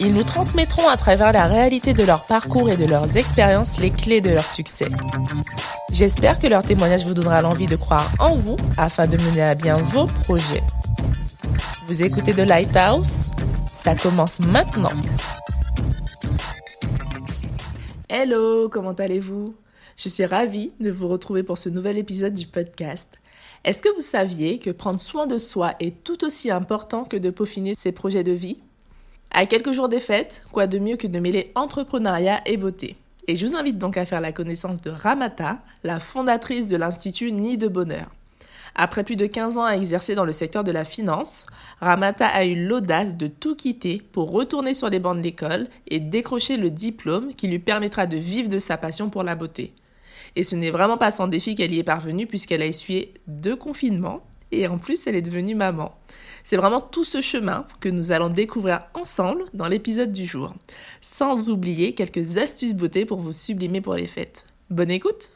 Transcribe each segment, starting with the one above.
Ils nous transmettront à travers la réalité de leur parcours et de leurs expériences les clés de leur succès. J'espère que leur témoignage vous donnera l'envie de croire en vous afin de mener à bien vos projets. Vous écoutez The Lighthouse? Ça commence maintenant. Hello, comment allez-vous? Je suis ravie de vous retrouver pour ce nouvel épisode du podcast. Est-ce que vous saviez que prendre soin de soi est tout aussi important que de peaufiner ses projets de vie? À quelques jours des fêtes, quoi de mieux que de mêler entrepreneuriat et beauté Et je vous invite donc à faire la connaissance de Ramata, la fondatrice de l'Institut Nid de Bonheur. Après plus de 15 ans à exercer dans le secteur de la finance, Ramata a eu l'audace de tout quitter pour retourner sur les bancs de l'école et décrocher le diplôme qui lui permettra de vivre de sa passion pour la beauté. Et ce n'est vraiment pas sans défi qu'elle y est parvenue puisqu'elle a essuyé deux confinements et en plus elle est devenue maman. C'est vraiment tout ce chemin que nous allons découvrir ensemble dans l'épisode du jour, sans oublier quelques astuces beauté pour vous sublimer pour les fêtes. Bonne écoute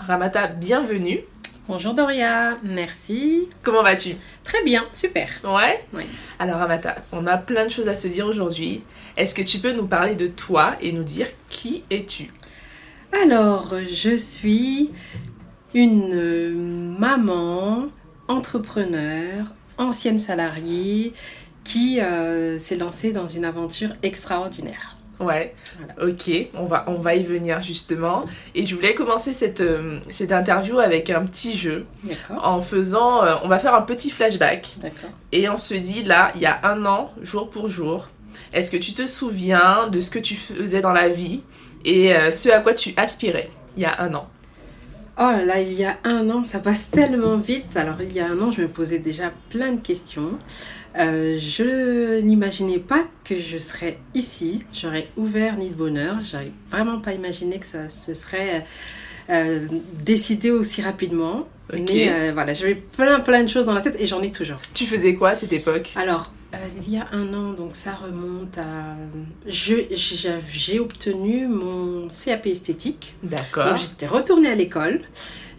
Ramata, bienvenue Bonjour Doria, merci. Comment vas-tu? Très bien, super. Ouais? Oui. Alors Ramata, on a plein de choses à se dire aujourd'hui. Est-ce que tu peux nous parler de toi et nous dire qui es-tu? Alors, je suis une euh, maman, entrepreneur, ancienne salariée qui euh, s'est lancée dans une aventure extraordinaire. Ouais, ok, on va, on va y venir justement. Et je voulais commencer cette, euh, cette interview avec un petit jeu D'accord. en faisant, euh, on va faire un petit flashback. D'accord. Et on se dit là, il y a un an, jour pour jour, est-ce que tu te souviens de ce que tu faisais dans la vie et euh, ce à quoi tu aspirais il y a un an? Oh là là, il y a un an, ça passe tellement vite. Alors, il y a un an, je me posais déjà plein de questions. Euh, je n'imaginais pas que je serais ici. J'aurais ouvert Nid de Bonheur. J'avais vraiment pas imaginé que ça se serait euh, décidé aussi rapidement. Mais euh, voilà, j'avais plein plein de choses dans la tête et j'en ai toujours. Tu faisais quoi à cette époque? Alors, euh, il y a un an, donc ça remonte à... je- J'ai obtenu mon CAP esthétique. D'accord. Donc j'étais retournée à l'école,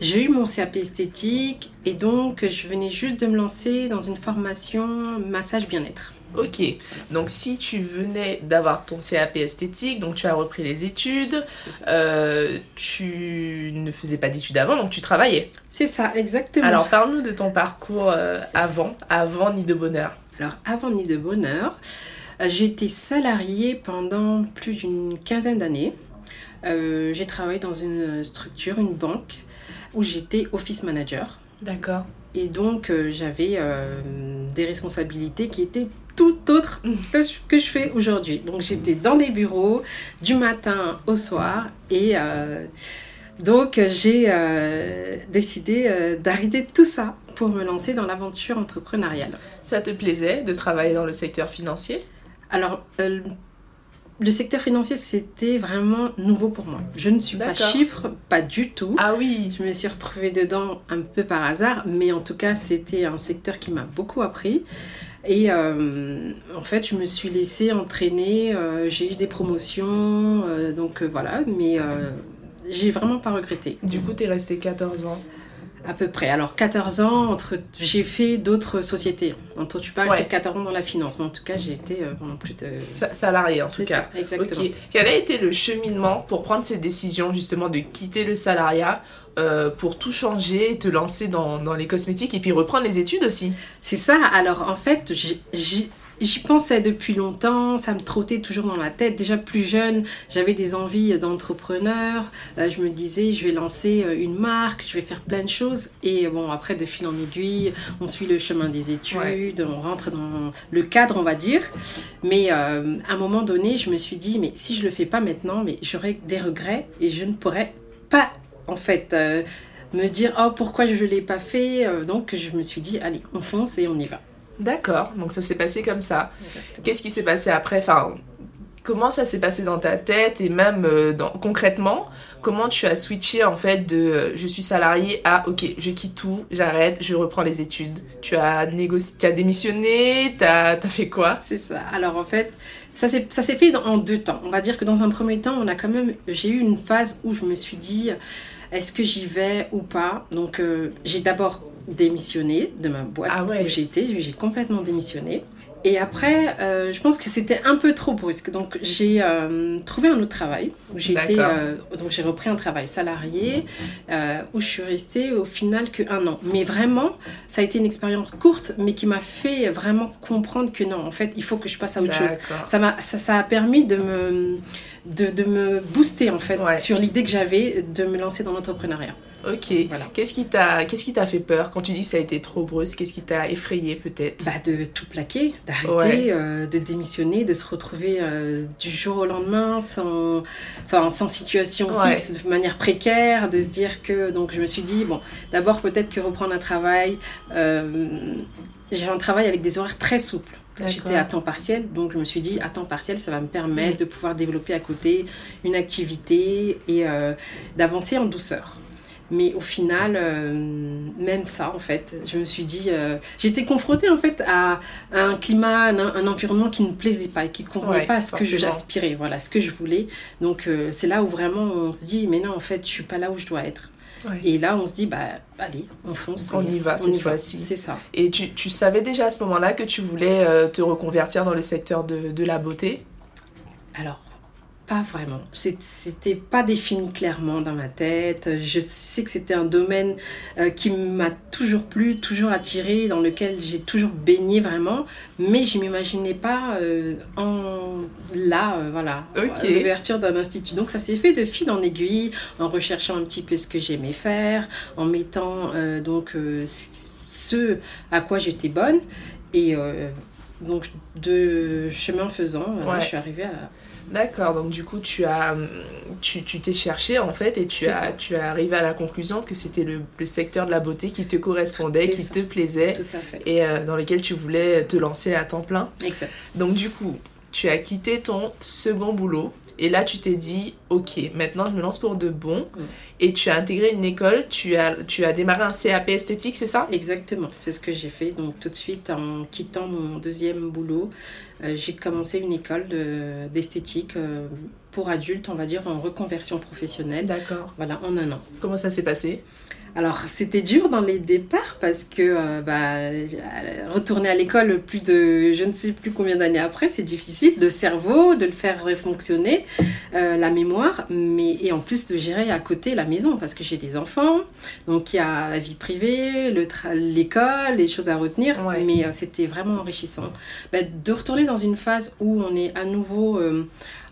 j'ai eu mon CAP esthétique et donc je venais juste de me lancer dans une formation massage bien-être. Ok, donc si tu venais d'avoir ton CAP esthétique, donc tu as repris les études, euh, tu ne faisais pas d'études avant, donc tu travaillais. C'est ça, exactement. Alors parle-nous de ton parcours euh, avant, avant Nid de Bonheur. Alors, avant Nid de Bonheur, euh, été salariée pendant plus d'une quinzaine d'années. Euh, j'ai travaillé dans une structure, une banque, où j'étais office manager. D'accord. Et donc, euh, j'avais euh, des responsabilités qui étaient tout autres que ce que je fais aujourd'hui. Donc, j'étais dans des bureaux du matin au soir. Et donc, j'ai décidé d'arrêter tout ça pour me lancer dans l'aventure entrepreneuriale. Ça te plaisait de travailler dans le secteur financier? Alors, euh, le secteur financier, c'était vraiment nouveau pour moi. Je ne suis pas chiffre, pas du tout. Ah oui, Je me suis retrouvée dedans un peu par hasard, mais en tout cas, c'était un secteur qui m'a beaucoup appris. Et euh, en fait, je me suis laissée entraîner. euh, j'ai eu des promotions, euh, donc voilà, mais j'ai vraiment pas regretté. du coup tu es resté 14 ans. À peu près. Alors, 14 ans, entre... j'ai fait d'autres sociétés. Entre tu parles, Ouais. c'est 14 ans dans la finance, mais en tout cas, j'ai été euh, pendant plus de. Sa- Salarié en tout cas. ça, exactement. Quel a été le cheminement pour prendre cette décision justement de quitter le salariat euh, pour tout changer, te lancer dans, dans les cosmétiques et puis reprendre les études aussi? C'est ça. Alors, en fait, j'ai- j'y pensais depuis longtemps. Ça me trottait toujours dans la tête. Déjà plus jeune, j'avais des envies d'entrepreneur. Euh, je me disais, je vais lancer euh, une marque, je vais faire plein de choses. Et bon, après, de fil en aiguille, on suit le chemin des études, on rentre dans le cadre, on va dire. Mais euh, à un moment donné, je me suis dit, mais si je le fais pas maintenant, mais j'aurai des regrets et je ne pourrais pas, en fait. euh, me dire oh pourquoi je ne l'ai pas fait? Donc je me suis dit allez on fonce et on y va D'accord, donc ça s'est passé comme ça. Qu'est-ce qui s'est passé après? Enfin, comment ça s'est passé dans ta tête et même euh, dans, concrètement, comment tu as switché en fait de euh, je suis salarié à ok, je quitte tout, j'arrête, je reprends les études. Tu as négocié, tu as démissionné, tu as, fait quoi? C'est ça. Alors en fait, ça s'est fait en deux temps. On va dire que dans un premier temps, on a quand même, j'ai eu une phase où je me suis dit, est-ce que j'y vais ou pas? Donc euh, j'ai d'abord démissionné de ma boîte ah où j'étais, j'ai complètement démissionné. Et après, euh, je pense que c'était un peu trop brusque. Donc, j'ai euh, trouvé un autre travail. J'ai euh, donc j'ai repris un travail salarié où je suis restée au final que un an. Mais vraiment, ça a été une expérience courte, mais qui m'a fait vraiment comprendre que non, en fait, il faut que je passe à autre chose. Ça m'a, ça, ça, a permis de me, de, de me booster en fait sur l'idée que j'avais de me lancer dans l'entrepreneuriat. Ok. Qu'est-ce qui t'a qu'est-ce qui t'a fait peur quand tu dis que ça a été trop brusque? Qu'est-ce qui t'a effrayé peut-être? Bah, de tout plaquer, d'arrêter, euh, de démissionner, de se retrouver euh, du jour au lendemain sans enfin sans situation fixe, de manière précaire, de se dire que donc je me suis dit bon, d'abord peut-être que reprendre un travail euh, j'ai un travail avec des horaires très souples. J'étais à temps partiel, donc je me suis dit à temps partiel, ça va me permettre mm. de pouvoir développer à côté une activité et d'avancer en douceur. Mais au final, euh, même ça, en fait, je me suis dit, euh, j'étais confrontée en fait à, un climat, un, environnement qui ne plaisait pas et qui ne convenait pas à ce que j'aspirais, voilà, ce que je voulais. Donc euh, c'est là où vraiment on se dit, mais non, en fait, je suis pas là où je dois être. Et là, on se dit, bah, allez, on fonce. On y va cette fois-ci. C'est ça. Et tu, tu, savais déjà à ce moment-là que tu voulais te reconvertir dans le secteur de, de la beauté? Alors, pas vraiment. C'était pas défini clairement dans ma tête. Je sais que c'était un domaine euh, qui m'a toujours plu, toujours attiré, dans lequel j'ai toujours baigné vraiment, mais je m'imaginais pas euh, en là, euh, voilà, l'ouverture d'un institut. Donc ça s'est fait de fil en aiguille, en recherchant un petit peu ce que j'aimais faire, en mettant donc ce à quoi j'étais bonne et donc de chemin faisant, je suis arrivée à D'accord, donc du coup tu as tu t'es cherché en fait et tu as tu as arrivé à la conclusion que c'était le, le, secteur de la beauté qui te correspondait, qui te plaisait et euh, dans lequel tu voulais te lancer à temps plein. Exact. Donc du coup, tu as quitté ton second boulot et là, tu t'es dit, ok, maintenant je me lance pour de bon. Mm. Et tu as intégré une école, tu as, tu as démarré un CAP esthétique, c'est ça? Exactement, c'est ce que j'ai fait. Donc tout de suite, en quittant mon deuxième boulot, j'ai commencé une école d'esthétique euh, pour adultes, on va dire, en reconversion professionnelle. D'accord. Voilà, en un an. Comment ça s'est passé? Alors, c'était dur dans les départs parce que euh, bah, retourner à l'école plus de je ne sais plus combien d'années après, c'est difficile. De cerveau, de le faire fonctionner, euh, la mémoire, mais et en plus de gérer à côté la maison parce que j'ai des enfants. Donc, il y a la vie privée, l'école, les choses à retenir. Mais euh, c'était vraiment enrichissant. Bah, de retourner dans une phase où on est à nouveau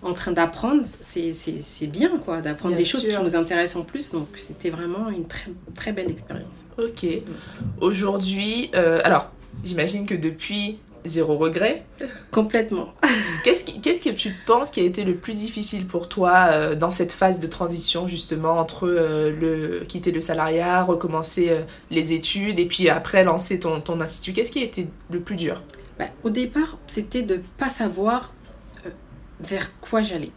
en train d'apprendre, c'est bien quoi, d'apprendre des choses qui nous intéressent en plus. Donc c'était vraiment une très, très belle expérience. Ok. Aujourd'hui, euh, alors j'imagine que depuis, zéro regret Complètement. Qu'est-ce qu'est-ce que tu penses qui a été le plus difficile pour toi euh, dans cette phase de transition justement entre euh, le quitter le salariat, recommencer les études et puis après lancer ton, ton institut? Qu'est-ce qui a été le plus dur? Bah, Au départ, c'était de pas savoir vers quoi j'allais.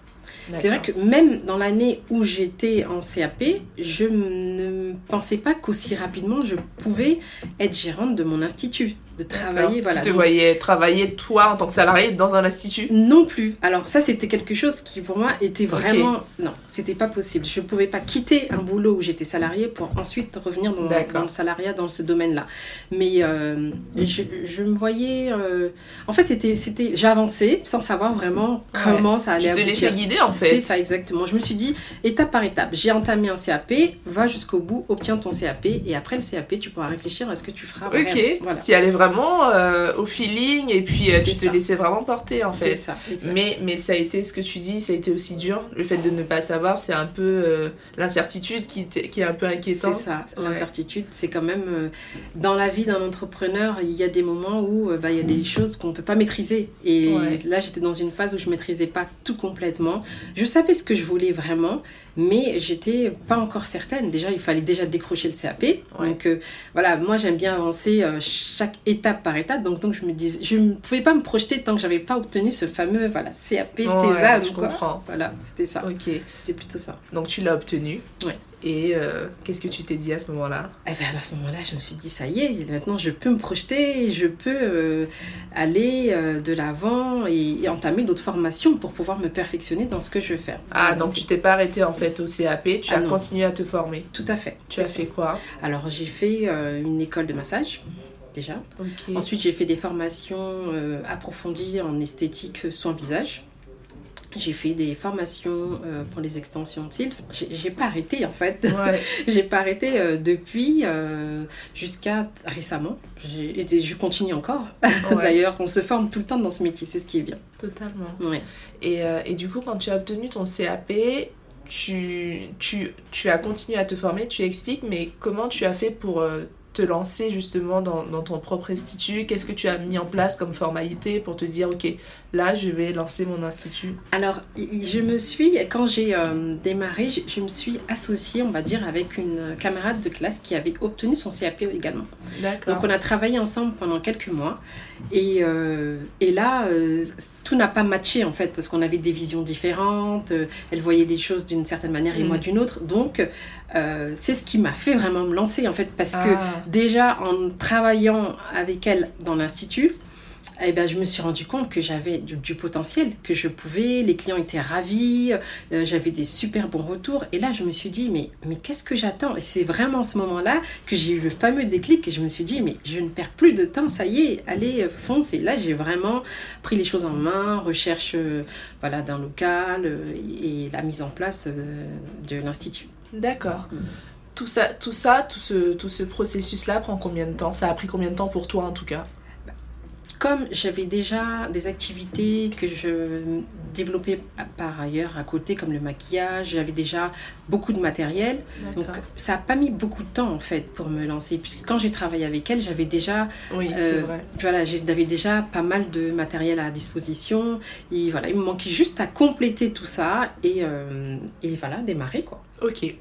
C'est vrai que même dans l'année où j'étais en CAP, je ne pensais pas qu'aussi rapidement je pouvais être gérante de mon institut de travailler. Voilà. Tu te voyais travailler toi en tant que salarié dans un institut Non plus. Alors ça c'était quelque chose qui pour moi était vraiment non, c'était pas possible. Je pouvais pas quitter un boulot où j'étais salarié pour ensuite revenir dans, dans, le salariat dans ce domaine-là. Mais euh, je, je, me voyais euh, en fait c'était c'était j'avançais sans savoir vraiment comment ça allait. Tu te laissais guider en fait. C'est ça exactement. Je me suis dit étape par étape. J'ai entamé un CAP, va jusqu'au bout, obtiens ton CAP et après le CAP tu pourras réfléchir à ce que tu feras. Ok. Voilà. Tu allais vraiment euh, au feeling et puis euh, tu te laissais vraiment porter en fait. Ça, mais, mais ça a été ce que tu dis, ça a été aussi dur. Le fait de ne pas savoir, c'est un peu euh, l'incertitude qui, qui, est un peu inquiétant. C'est ça, l'incertitude, c'est quand même dans la vie d'un entrepreneur, il y a des moments où bah, il y a des choses qu'on peut pas maîtriser. Et là, j'étais dans une phase où je maîtrisais pas tout complètement. Je savais ce que je voulais vraiment, mais j'étais pas encore certaine. Déjà, il fallait déjà décrocher le CAP. Donc voilà, moi j'aime bien avancer chaque étape étape par étape. Donc, donc je me disais, je ne pouvais pas me projeter tant que j'avais pas obtenu ce fameux voilà, CAP Ouais, Sésame. je quoi. comprends. Voilà, c'était ça. Ok. C'était plutôt ça. Donc tu l'as obtenu. Ouais. Et euh, qu'est-ce que tu t'es dit à ce moment-là? Et bien à ce moment-là, je me suis dit, ça y est, maintenant je peux me projeter, je peux euh, aller euh, de l'avant et, et entamer d'autres formations pour pouvoir me perfectionner dans ce que je veux faire. Ah, donc tu t'es pas arrêté en fait au CAP, tu Ah, as non. continué à te former. Tout à fait. Tu as fait quoi? Alors j'ai fait une école de massage, déjà. Ensuite, j'ai fait des formations euh, approfondies en esthétique soins visage. J'ai fait des formations euh, pour les extensions de cils. J'ai pas arrêté en fait. Ouais. j'ai pas arrêté euh, depuis euh, jusqu'à récemment. Et je continue encore. Ouais. D'ailleurs, on se forme tout le temps dans ce métier, c'est ce qui est bien. Totalement. Ouais. Et, et du coup, quand tu as obtenu ton CAP, tu, tu, tu as continué à te former, tu expliques, mais comment tu as fait pour te lancer justement dans, ton propre institut? Qu'est-ce que tu as mis en place comme formalité pour te dire, ok, là, je vais lancer mon institut Alors, je me suis, quand j'ai euh, démarré, je, je me suis associée, on va dire, avec une camarade de classe qui avait obtenu son CAP également. Donc on a travaillé ensemble pendant quelques mois et, euh, et là euh, tout n'a pas matché en fait parce qu'on avait des visions différentes, elle voyait les choses d'une certaine manière et Mm. moi d'une autre. Donc c'est ce qui m'a fait vraiment me lancer en fait parce que Ah, déjà en travaillant avec elle dans l'institut, eh ben, je me suis rendu compte que j'avais du, du potentiel, que je pouvais, les clients étaient ravis, euh, j'avais des super bons retours. Et là, je me suis dit, mais, mais qu'est-ce que j'attends? Et c'est vraiment à ce moment-là que j'ai eu le fameux déclic et je me suis dit, mais je ne perds plus de temps, ça y est, allez, euh, fonce. Et là, j'ai vraiment pris les choses en main, recherche euh, voilà, d'un local euh, et la mise en place de l'Institut. D'accord. Mm. Tout ça, tout ça, tout ce, tout ce processus-là prend combien de temps? Ça a pris combien de temps pour toi en tout cas? Comme j'avais déjà des activités que je développais par ailleurs à côté, comme le maquillage, j'avais déjà beaucoup de matériel. Donc ça n'a pas mis beaucoup de temps en fait pour me lancer, puisque quand j'ai travaillé avec elle, j'avais déjà, Oui, euh, vrai. voilà, j'avais déjà pas mal de matériel à disposition. Et voilà, il me manquait juste à compléter tout ça et, euh, et voilà, démarrer quoi. Ok.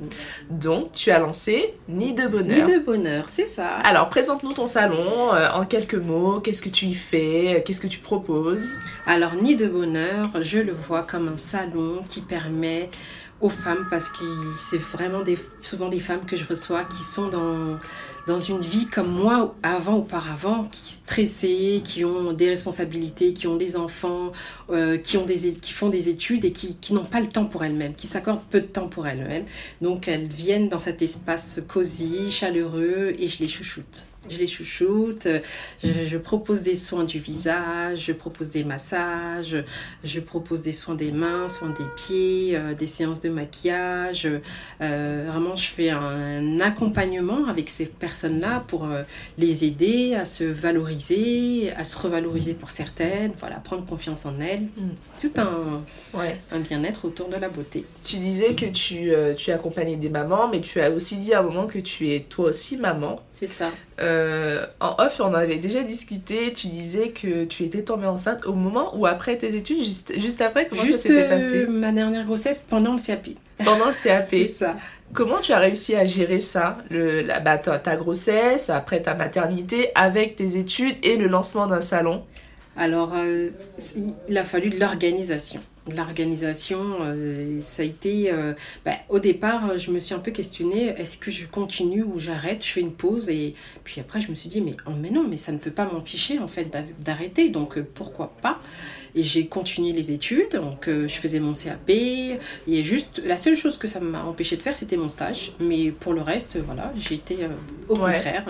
Donc, tu as lancé Nid de Bonheur. Nid de bonheur, c'est ça. Alors, présente-nous ton salon euh, en quelques mots. Qu'est-ce que tu y fais? Qu'est-ce que tu proposes? Alors, Nid de Bonheur, je le vois comme un salon qui permet aux femmes, parce que c'est vraiment des, souvent des femmes que je reçois qui sont dans, dans une vie comme moi avant, auparavant, qui stressées, qui ont des responsabilités, qui ont des enfants, euh, qui, ont des, qui font des études et qui, qui n'ont pas le temps pour elles-mêmes, qui s'accordent peu de temps pour elles-mêmes. Donc, elles viennent dans cet espace cosy, chaleureux, et je les chouchoute. Je les chouchoute, euh, je, je propose des soins du visage, je propose des massages, je propose des soins des mains, soins des pieds, euh, des séances de maquillage. Euh, vraiment, je fais un accompagnement avec ces personnes-là pour euh, les aider à se valoriser, à se revaloriser pour certaines, voilà, prendre confiance en elles. Mm. Tout un, Ouais. un bien-être autour de la beauté. Tu disais que tu, tu accompagnais des mamans, mais tu as aussi dit à un moment que tu es toi aussi maman. C'est ça. Euh, en off, on en avait déjà discuté. Tu disais que tu étais tombée enceinte au moment ou après tes études, juste, juste après. Comment Juste ça s'était euh, passé ma dernière grossesse pendant le CAP. Pendant le CAP. C'est ça. Comment tu as réussi à gérer ça le, la, bah, ta, ta grossesse, après ta maternité, avec tes études et le lancement d'un salon? Alors, euh, il a fallu de l'organisation. L'organisation, euh, ça a été... euh, bah, au départ, je me suis un peu questionnée, est-ce que je continue ou j'arrête Je fais une pause et puis après, je me suis dit, mais, oh, mais non, mais ça ne peut pas m'empêcher en fait d'a- d'arrêter, donc euh, pourquoi pas? Et j'ai continué les études, donc je faisais mon CAP, et juste, la seule chose que ça m'a empêché de faire, c'était mon stage, mais pour le reste, voilà, j'étais au Ouais. contraire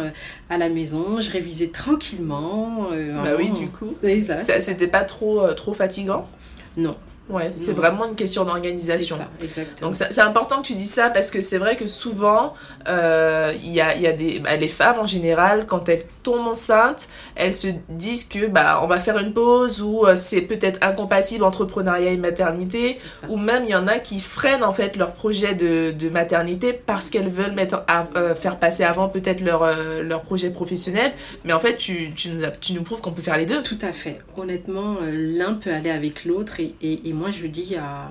à la maison, je révisais tranquillement. Bah oui, du coup. Ça, C'était pas trop, trop fatigant? Non, Ouais, c'est Non. vraiment une question c'est d'organisation. ça, exactement. Donc c'est important que tu dises ça parce que c'est vrai que souvent, euh, il y, a, y a des, bah, les femmes en général, quand elles tombent enceintes, elles se disent que bah, on va faire une pause ou euh, c'est peut-être incompatible entrepreneuriat et maternité. Ou même il y en a qui freinent en fait leur projet de, de maternité parce qu'elles veulent mettre à- euh, faire passer avant peut-être leur, leur projet professionnel. Mais en fait, tu, tu, nous, tu nous prouves qu'on peut faire les deux. Tout à fait. Honnêtement, l'un peut aller avec l'autre et, et- et moi je dis à,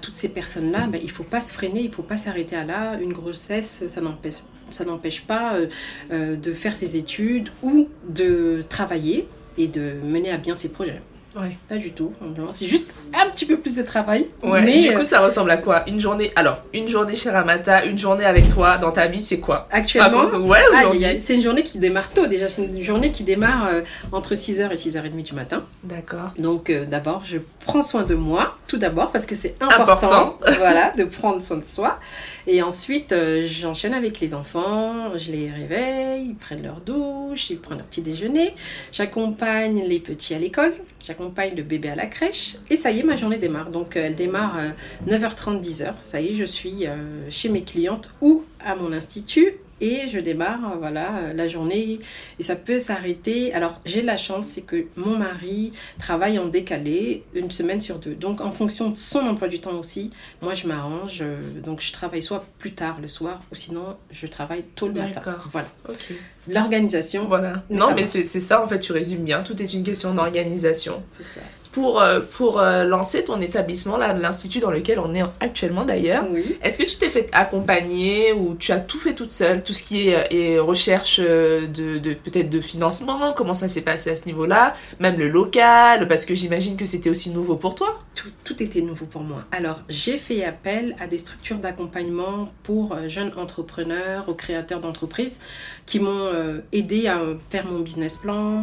toutes ces personnes-là, ben, il faut pas se freiner, il faut pas s'arrêter à là. Une grossesse, ça n'empêche ça n'empêche pas euh, euh, de faire ses études ou de travailler et de mener à bien ses projets. Ouais. Pas du tout. C'est juste un petit peu plus de travail. Ouais, mais du euh, coup, ça ressemble à quoi? Une journée. Alors, une journée chez Ramata, une journée avec toi dans ta vie, c'est quoi? Actuellement, Ouais, aïe, aujourd'hui. aïe, c'est une journée qui démarre tôt déjà. C'est une journée qui démarre euh, entre 6h et 6h30 du matin. D'accord. Donc euh, d'abord, je prends soin de moi, tout d'abord, parce que c'est important, Important. voilà, de prendre soin de soi. Et ensuite, euh, j'enchaîne avec les enfants, je les réveille, ils prennent leur douche, ils prennent leur petit déjeuner. J'accompagne les petits à l'école, j'accompagne le bébé à la crèche. Et ça y est, ma journée démarre. Donc euh, elle démarre euh, 9h30, 10h. Ça y est, je suis euh, chez mes clientes ou à mon institut. Et je démarre, euh, voilà, euh, la journée. Et ça peut s'arrêter. Alors, j'ai la chance, c'est que mon mari travaille en décalé une semaine sur deux. Donc, en fonction de son emploi du temps aussi, moi, je m'arrange. euh, Donc, je travaille soit plus tard le soir, ou sinon, je travaille tôt le matin. D'accord. Voilà. Ok. L'organisation, Voilà. Mais non, mais c'est ça, en fait, tu résumes bien. Tout est une question d'organisation. c'est ça. Pour, euh, pour euh, lancer ton établissement, l'institut dans lequel on est actuellement d'ailleurs, Oui. est-ce que tu t'es fait accompagner ou tu as tout fait toute seule? Tout ce qui est, est recherche euh, de, de peut-être de financement, comment ça s'est passé à ce niveau-là? Même le local, parce que j'imagine que c'était aussi nouveau pour toi. Tout, était nouveau pour moi. Alors, j'ai fait appel à des structures d'accompagnement pour euh, jeunes entrepreneurs, aux créateurs d'entreprises qui m'ont euh, aidé à faire mon business plan.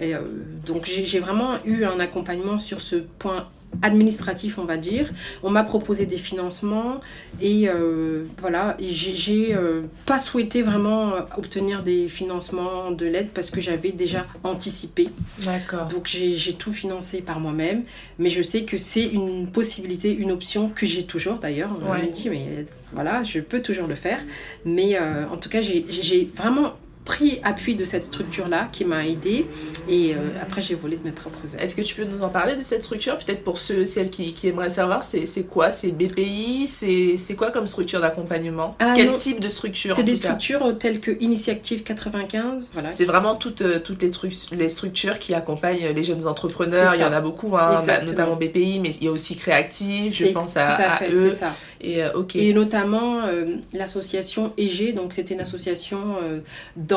Euh, donc, j'ai vraiment eu un accompagnement sur ce point administratif, on va dire. On m'a proposé des financements et euh, voilà, et j'ai- euh, pas souhaité vraiment obtenir des financements de l'aide parce que j'avais déjà anticipé D'accord. donc j'ai tout financé par moi-même, mais je sais que c'est une possibilité, une option que j'ai toujours d'ailleurs. On Ouais. me dit, mais voilà, je peux toujours le faire. Mais euh, en tout cas, j'ai vraiment pris appui de cette structure-là qui m'a aidée et euh, après j'ai volé de mes propres ailes. Est-ce que tu peux nous en parler de cette structure? Peut-être pour ceux celles qui, qui aimeraient savoir, c'est quoi? C'est BPI C'est quoi comme structure d'accompagnement? Ah, Quel non. type de structure C'est des structures euh, telles que Initiative 95, voilà. C'est vraiment toutes, euh, toutes les, trucs, les structures qui accompagnent les jeunes entrepreneurs. Il y en a beaucoup, hein, bah, notamment BPI, mais il y a aussi Créactive, je Et- pense à, à à fait, eux. ça. Et euh, notamment euh, l'association EG, donc c'était une association euh,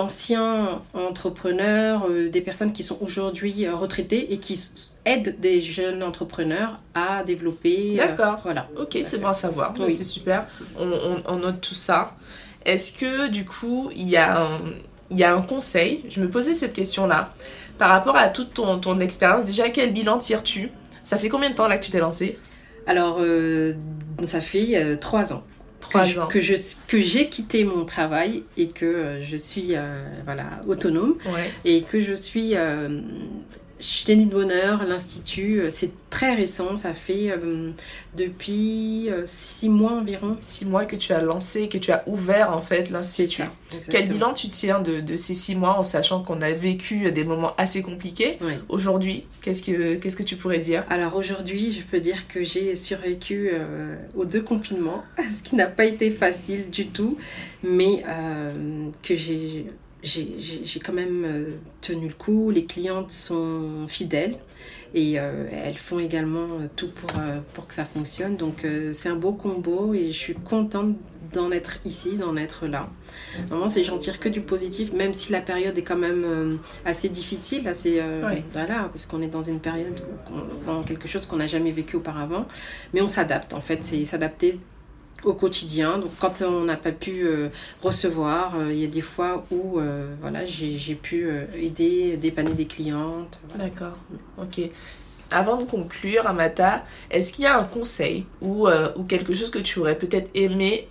d'anciens entrepreneurs, euh, des personnes qui sont aujourd'hui euh, retraitées et qui aident des jeunes entrepreneurs à développer. euh, D'accord. voilà. Ok, c'est bon à savoir. Oui. C'est super. On, on- on note tout ça. Est-ce que du coup, il y, a un, il y a un conseil? Je me posais cette question-là. Par rapport à toute ton, ton expérience, déjà, quel bilan tires-tu? Ça fait combien de temps là que tu t'es lancé Alors, ça fait trois ans. Trois que je- que je que j'ai quitté mon travail et que euh, je suis euh, voilà autonome Ouais. et que je suis Denis de Bonheur, l'Institut. euh, C'est très récent, ça fait euh, depuis euh, six mois environ. Six mois que tu as lancé, que tu as ouvert en fait l'institut. Quel bilan tu tiens de, de ces six mois en sachant qu'on a vécu des moments assez compliqués? Oui. Aujourd'hui, qu'est-ce que, qu'est-ce que tu pourrais dire? Alors aujourd'hui, je peux dire que j'ai survécu euh, aux deux confinements, ce qui n'a pas été facile du tout, mais que j'ai j'ai- quand même euh, tenu le coup. Les clientes sont fidèles et euh, elles font également euh, tout pour, pour que ça fonctionne. Donc euh, c'est un beau combo et je suis contente d'en être ici, d'en être là. Vraiment, c'est j'en tire que du positif, même si la période est quand même euh, assez difficile, assez Ouais. voilà, parce qu'on est dans une période où on- dans quelque chose qu'on n'a jamais vécu auparavant, mais on s'adapte. En fait, c'est s'adapter au quotidien. Donc, quand on n'a pas pu euh, recevoir, euh, il y a des fois où euh, voilà, j'ai pu aider, dépanner des clientes. D'accord, ok. Avant de conclure, Amata, est-ce qu'il y a un conseil ou quelque chose que tu aurais peut-être aimé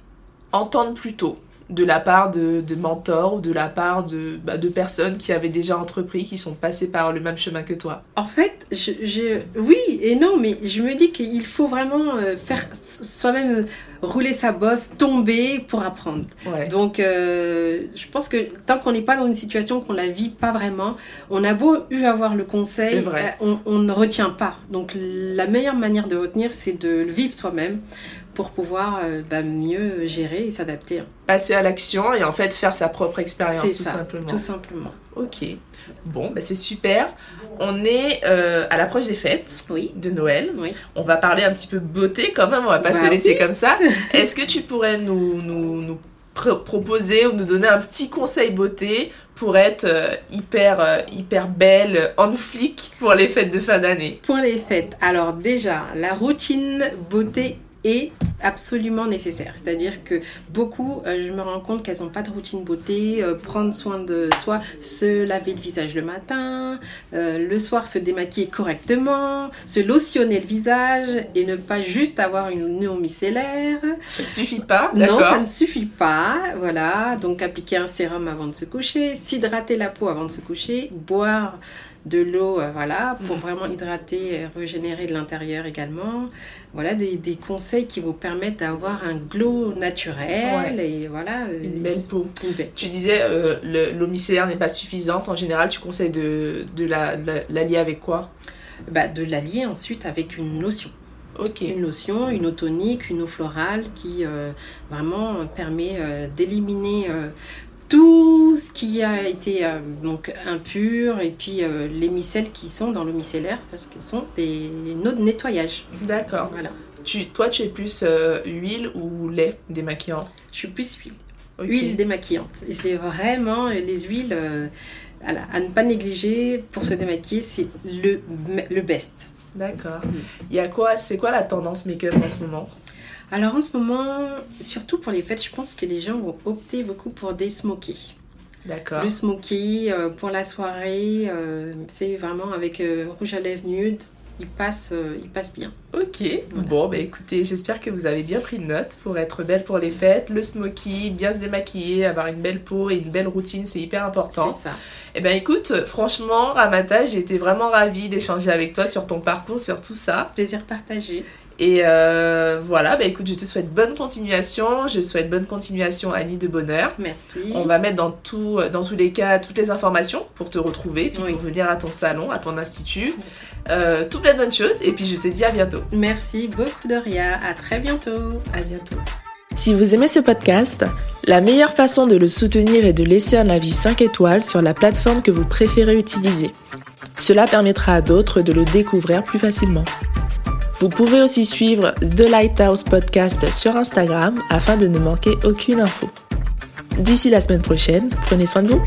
entendre plus tôt? De la part de, de mentors ou de la part de, bah, de personnes qui avaient déjà entrepris, qui sont passées par le même chemin que toi En fait, je, je- oui et non, mais je me dis qu'il faut vraiment euh, faire soi-même rouler sa bosse, tomber pour apprendre. Ouais. Donc, euh, je pense que tant qu'on n'est pas dans une situation qu'on la vit pas vraiment, on a beau eu avoir le conseil, vrai. euh, on, on ne retient pas. Donc, la meilleure manière de retenir, c'est de le vivre soi-même pour pouvoir euh, bah, mieux gérer et s'adapter. Passer à l'action et en fait faire sa propre expérience tout ça, simplement. Tout simplement. Ok. Bon, bah c'est super. On est euh, à l'approche des fêtes Oui. de Noël. Oui. On va parler un petit peu beauté quand même, on va pas Bah se laisser oui. comme ça. Est-ce que tu pourrais nous, nous, nous proposer ou nous donner un petit conseil beauté pour être euh, hyper, euh, hyper belle, en flic pour les fêtes de fin d'année? Pour les fêtes, alors déjà, la routine beauté est absolument nécessaire. C'est-à-dire que beaucoup, euh, je me rends compte qu'elles n'ont pas de routine beauté, euh, prendre soin de soi, se laver le visage le matin, euh, le soir se démaquiller correctement, se lotionner le visage et ne pas juste avoir une micellaire. Ça ne suffit pas Non, ça ne suffit pas. Voilà, donc appliquer un sérum avant de se coucher, s'hydrater la peau avant de se coucher, boire de l'eau, voilà, pour mm. vraiment hydrater et régénérer de l'intérieur également. Voilà, des, des conseils qui vous permettent permettent d'avoir un glow naturel et voilà. Euh, une belle peau. Tu disais euh, l'eau micellaire n'est pas suffisante. En général, tu conseilles de, de l'allier avec quoi? Bah, De l'allier ensuite avec une lotion. Ok. Une lotion, une eau tonique, une eau florale qui euh, vraiment permet d'éliminer tout ce qui a été donc impur et puis les micelles qui sont dans l'eau micellaire parce qu'elles sont des eaux de nettoyage. D'accord. Voilà toi, tu es plus euh, huile ou lait démaquillant? Je suis plus huile. Huile démaquillante. Et c'est vraiment euh, les huiles euh, à ne pas négliger pour se démaquiller, c'est le, le best. D'accord. Mm. Il y a quoi C'est quoi la tendance make-up en ce moment? Alors en ce moment, surtout pour les fêtes, je pense que les gens vont opter beaucoup pour des smokies. D'accord. Le smoky pour la soirée, c'est vraiment avec rouge à lèvres nude, il passe, euh, il passe bien. Ok, bon, bah écoutez, j'espère que vous avez bien pris de notes pour être belle pour les fêtes. Le smoky, bien se démaquiller, avoir une belle peau et une belle routine, c'est hyper important. C'est ça. Eh ben écoute, franchement, Ramata, j'ai été vraiment ravie d'échanger avec toi sur ton parcours, sur tout ça. Plaisir partagé. Et euh, voilà, bah écoute, je te souhaite bonne continuation. Je souhaite bonne continuation Annie de Bonheur. Merci. On va mettre dans, tout, dans tous les cas toutes les informations pour te retrouver, pour venir à ton salon, à ton institut. Euh, tout plein de bonnes choses. Et puis je te dis à bientôt. Merci beaucoup Doria. À très bientôt. À bientôt. Si vous aimez ce podcast, la meilleure façon de le soutenir est de laisser un avis 5 étoiles sur la plateforme que vous préférez utiliser. Cela permettra à d'autres de le découvrir plus facilement. Vous pouvez aussi suivre The Lighthouse Podcast sur Instagram afin de ne manquer aucune info. D'ici la semaine prochaine, prenez soin de vous.